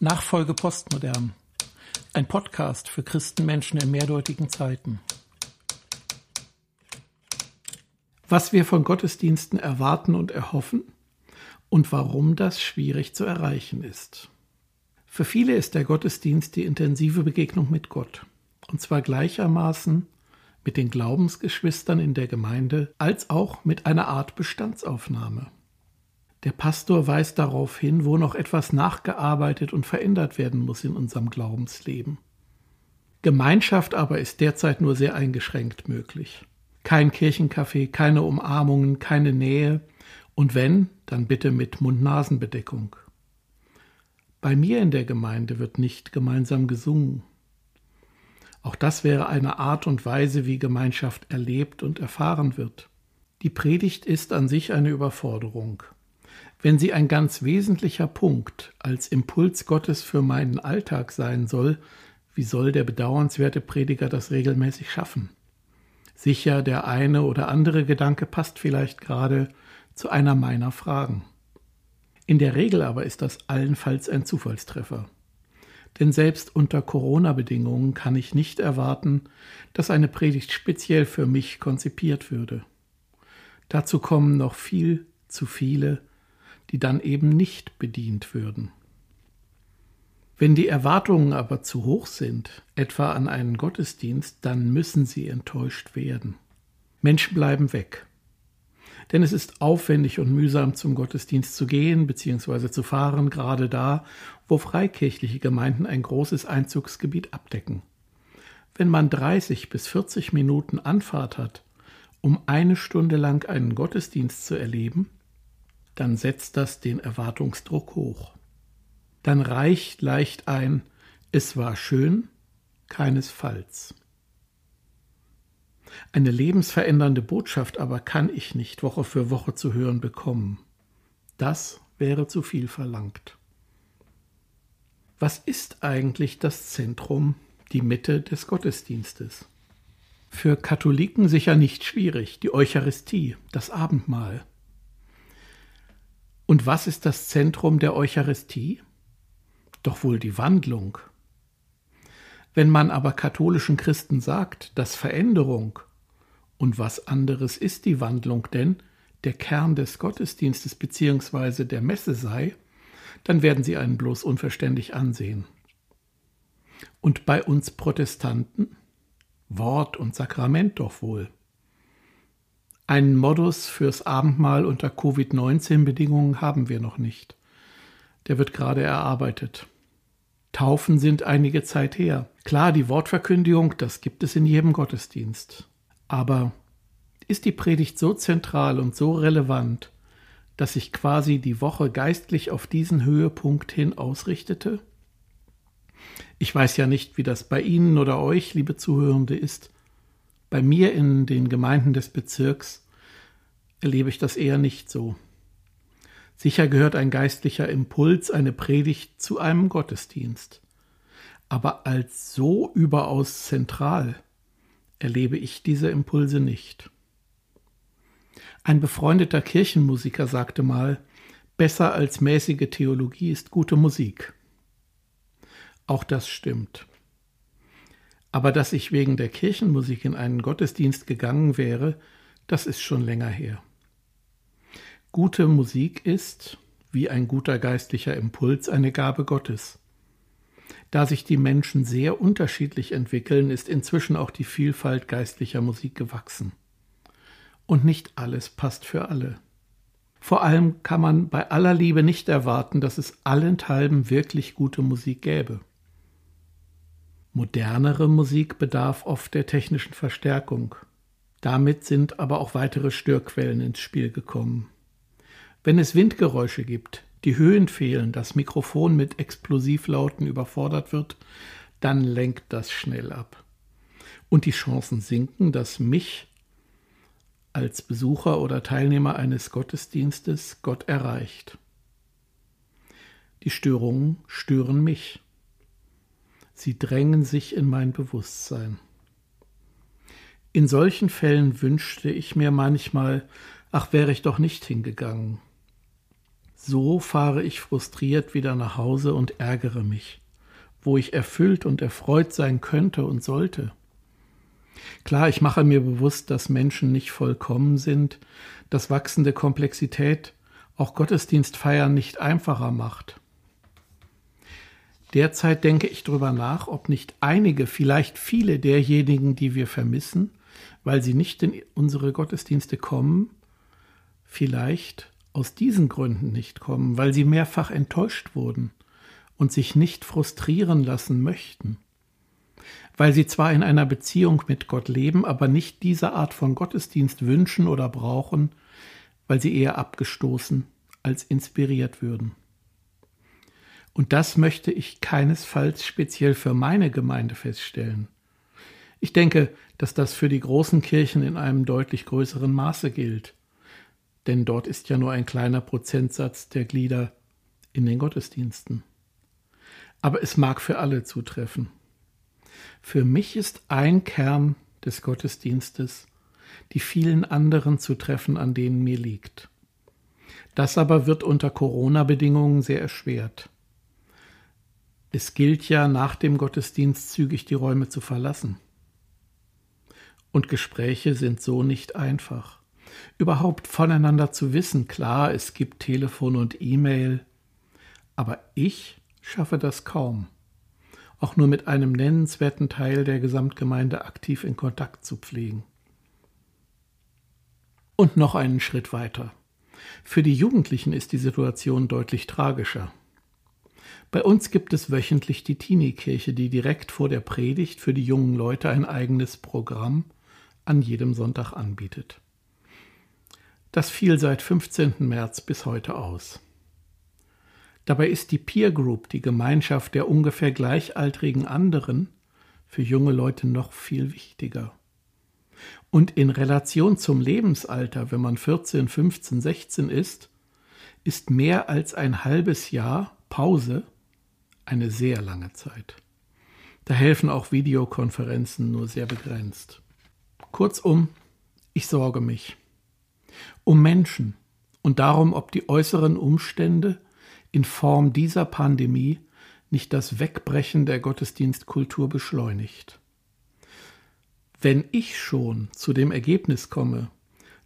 Nachfolge Postmodern. Ein Podcast für Christenmenschen in mehrdeutigen Zeiten. Was wir von Gottesdiensten erwarten und erhoffen und warum das schwierig zu erreichen ist. Für viele ist der Gottesdienst die intensive Begegnung mit Gott. Und zwar gleichermaßen mit den Glaubensgeschwistern in der Gemeinde als auch mit einer Art Bestandsaufnahme. Der Pastor weist darauf hin, wo noch etwas nachgearbeitet und verändert werden muss in unserem Glaubensleben. Gemeinschaft aber ist derzeit nur sehr eingeschränkt möglich. Kein Kirchencafé, keine Umarmungen, keine Nähe und wenn, dann bitte mit Mund-Nasen-Bedeckung. Bei mir in der Gemeinde wird nicht gemeinsam gesungen. Auch das wäre eine Art und Weise, wie Gemeinschaft erlebt und erfahren wird. Die Predigt ist an sich eine Überforderung. Wenn sie ein ganz wesentlicher Punkt als Impuls Gottes für meinen Alltag sein soll, wie soll der bedauernswerte Prediger das regelmäßig schaffen? Sicher, der eine oder andere Gedanke passt vielleicht gerade zu einer meiner Fragen. In der Regel aber ist das allenfalls ein Zufallstreffer. Denn selbst unter Corona-Bedingungen kann ich nicht erwarten, dass eine Predigt speziell für mich konzipiert würde. Dazu kommen noch viel zu viele die dann eben nicht bedient würden. Wenn die Erwartungen aber zu hoch sind, etwa an einen Gottesdienst, dann müssen sie enttäuscht werden. Menschen bleiben weg. Denn es ist aufwendig und mühsam zum Gottesdienst zu gehen bzw. zu fahren, gerade da, wo freikirchliche Gemeinden ein großes Einzugsgebiet abdecken. Wenn man 30 bis 40 Minuten Anfahrt hat, um eine Stunde lang einen Gottesdienst zu erleben, dann setzt das den Erwartungsdruck hoch. Dann reicht leicht ein, es war schön, keinesfalls. Eine lebensverändernde Botschaft aber kann ich nicht Woche für Woche zu hören bekommen. Das wäre zu viel verlangt. Was ist eigentlich das Zentrum, die Mitte des Gottesdienstes? Für Katholiken sicher nicht schwierig, die Eucharistie, das Abendmahl. Und was ist das Zentrum der Eucharistie? Doch wohl die Wandlung. Wenn man aber katholischen Christen sagt, dass Veränderung und was anderes ist die Wandlung denn der Kern des Gottesdienstes bzw. der Messe sei, dann werden sie einen bloß unverständlich ansehen. Und bei uns Protestanten? Wort und Sakrament doch wohl. Einen Modus fürs Abendmahl unter Covid-19-Bedingungen haben wir noch nicht. Der wird gerade erarbeitet. Taufen sind einige Zeit her. Klar, die Wortverkündigung, das gibt es in jedem Gottesdienst. Aber ist die Predigt so zentral und so relevant, dass sich quasi die Woche geistlich auf diesen Höhepunkt hin ausrichtete? Ich weiß ja nicht, wie das bei Ihnen oder euch, liebe Zuhörende, ist. Bei mir in den Gemeinden des Bezirks erlebe ich das eher nicht so. Sicher gehört ein geistlicher Impuls, eine Predigt zu einem Gottesdienst. Aber als so überaus zentral erlebe ich diese Impulse nicht. Ein befreundeter Kirchenmusiker sagte mal, besser als mäßige Theologie ist gute Musik. Auch das stimmt. Aber dass ich wegen der Kirchenmusik in einen Gottesdienst gegangen wäre, das ist schon länger her. Gute Musik ist, wie ein guter geistlicher Impuls, eine Gabe Gottes. Da sich die Menschen sehr unterschiedlich entwickeln, ist inzwischen auch die Vielfalt geistlicher Musik gewachsen. Und nicht alles passt für alle. Vor allem kann man bei aller Liebe nicht erwarten, dass es allenthalben wirklich gute Musik gäbe. Modernere Musik bedarf oft der technischen Verstärkung. Damit sind aber auch weitere Störquellen ins Spiel gekommen. Wenn es Windgeräusche gibt, die Höhen fehlen, das Mikrofon mit Explosivlauten überfordert wird, dann lenkt das schnell ab. Und die Chancen sinken, dass mich als Besucher oder Teilnehmer eines Gottesdienstes Gott erreicht. Die Störungen stören mich. Sie drängen sich in mein Bewusstsein. In solchen Fällen wünschte ich mir manchmal, ach wäre ich doch nicht hingegangen. So fahre ich frustriert wieder nach Hause und ärgere mich, wo ich erfüllt und erfreut sein könnte und sollte. Klar, ich mache mir bewusst, dass Menschen nicht vollkommen sind, dass wachsende Komplexität auch Gottesdienstfeiern nicht einfacher macht. Derzeit denke ich darüber nach, ob nicht einige, vielleicht viele derjenigen, die wir vermissen, weil sie nicht in unsere Gottesdienste kommen, vielleicht aus diesen Gründen nicht kommen, weil sie mehrfach enttäuscht wurden und sich nicht frustrieren lassen möchten, weil sie zwar in einer Beziehung mit Gott leben, aber nicht diese Art von Gottesdienst wünschen oder brauchen, weil sie eher abgestoßen als inspiriert würden. Und das möchte ich keinesfalls speziell für meine Gemeinde feststellen. Ich denke, dass das für die großen Kirchen in einem deutlich größeren Maße gilt. Denn dort ist ja nur ein kleiner Prozentsatz der Glieder in den Gottesdiensten. Aber es mag für alle zutreffen. Für mich ist ein Kern des Gottesdienstes, die vielen anderen zu treffen, an denen mir liegt. Das aber wird unter Corona-Bedingungen sehr erschwert. Es gilt ja nach dem Gottesdienst zügig die Räume zu verlassen. Und Gespräche sind so nicht einfach. Überhaupt voneinander zu wissen, klar, es gibt Telefon und E-Mail, aber ich schaffe das kaum, auch nur mit einem nennenswerten Teil der Gesamtgemeinde aktiv in Kontakt zu pflegen. Und noch einen Schritt weiter. Für die Jugendlichen ist die Situation deutlich tragischer. Bei uns gibt es wöchentlich die Teenie-Kirche, die direkt vor der Predigt für die jungen Leute ein eigenes Programm an jedem Sonntag anbietet. Das fiel seit 15. März bis heute aus. Dabei ist die Peer Group, die Gemeinschaft der ungefähr gleichaltrigen anderen, für junge Leute noch viel wichtiger. Und in Relation zum Lebensalter, wenn man 14, 15, 16 ist, ist mehr als ein halbes Jahr Pause eine sehr lange Zeit. Da helfen auch Videokonferenzen nur sehr begrenzt. Kurzum, ich sorge mich um Menschen und darum, ob die äußeren Umstände in Form dieser Pandemie nicht das Wegbrechen der Gottesdienstkultur beschleunigt. Wenn ich schon zu dem Ergebnis komme,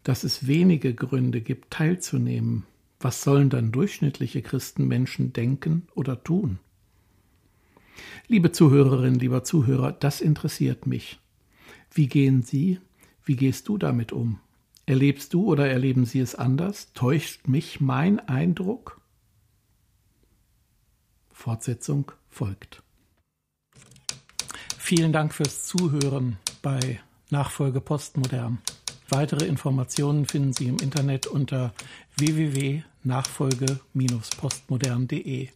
dass es wenige Gründe gibt, teilzunehmen, was sollen dann durchschnittliche Christenmenschen denken oder tun? Liebe Zuhörerinnen, lieber Zuhörer, das interessiert mich. Wie gehen Sie, wie gehst du damit um? Erlebst du oder erleben Sie es anders? Täuscht mich mein Eindruck? Fortsetzung folgt. Vielen Dank fürs Zuhören bei Nachfolge Postmodern. Weitere Informationen finden Sie im Internet unter www.nachfolge-postmodern.de.